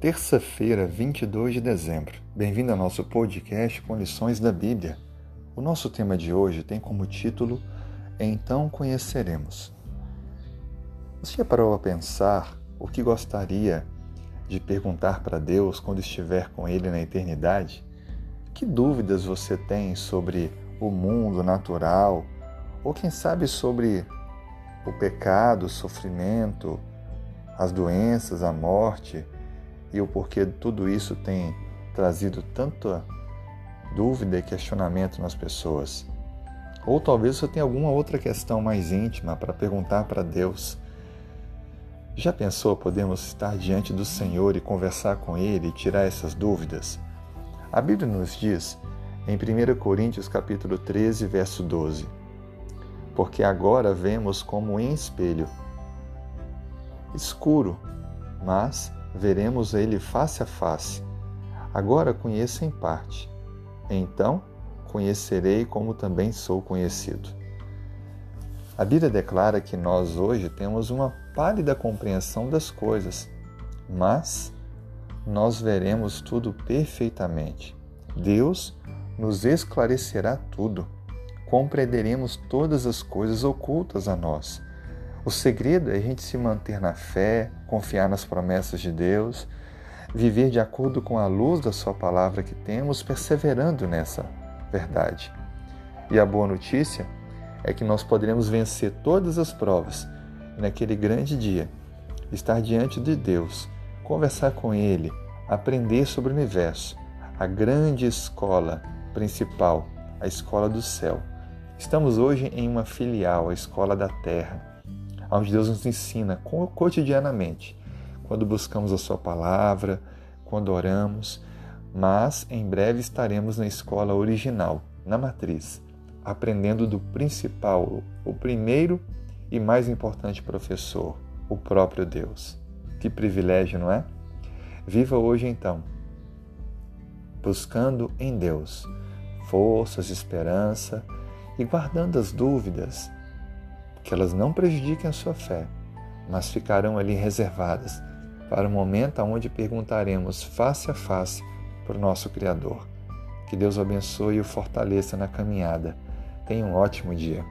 Terça-feira, 22 de dezembro. Bem-vindo ao nosso podcast com lições da Bíblia. O nosso tema de hoje tem como título Então Conheceremos. Você já parou a pensar o que gostaria de perguntar para Deus quando estiver com Ele na eternidade? Que dúvidas você tem sobre o mundo natural? Ou quem sabe sobre o pecado, o sofrimento, as doenças, a morte? E o porquê tudo isso tem trazido tanta dúvida e questionamento nas pessoas. Ou talvez você tenha alguma outra questão mais íntima para perguntar para Deus. Já pensou podemos estar diante do Senhor e conversar com Ele e tirar essas dúvidas? A Bíblia nos diz em 1 Coríntios capítulo 13, verso 12: Porque agora vemos como em espelho, escuro, mas veremos ele face a face. Agora conheço em parte. Então conhecerei como também sou conhecido. A Bíblia declara que nós hoje temos uma pálida compreensão das coisas, mas nós veremos tudo perfeitamente. Deus nos esclarecerá tudo. Compreenderemos todas as coisas ocultas a nós o segredo é a gente se manter na fé, confiar nas promessas de Deus, viver de acordo com a luz da Sua palavra que temos, perseverando nessa verdade. E a boa notícia é que nós poderemos vencer todas as provas e naquele grande dia estar diante de Deus, conversar com Ele, aprender sobre o universo, a grande escola principal, a escola do céu. Estamos hoje em uma filial, a escola da terra onde Deus nos ensina cotidianamente, quando buscamos a Sua palavra, quando oramos, mas em breve estaremos na escola original, na matriz, aprendendo do principal, o primeiro e mais importante professor, o próprio Deus. Que privilégio, não é? Viva hoje então, buscando em Deus forças, esperança e guardando as dúvidas que elas não prejudiquem a sua fé, mas ficarão ali reservadas para o momento onde perguntaremos face a face para o nosso Criador. Que Deus o abençoe e o fortaleça na caminhada. Tenha um ótimo dia.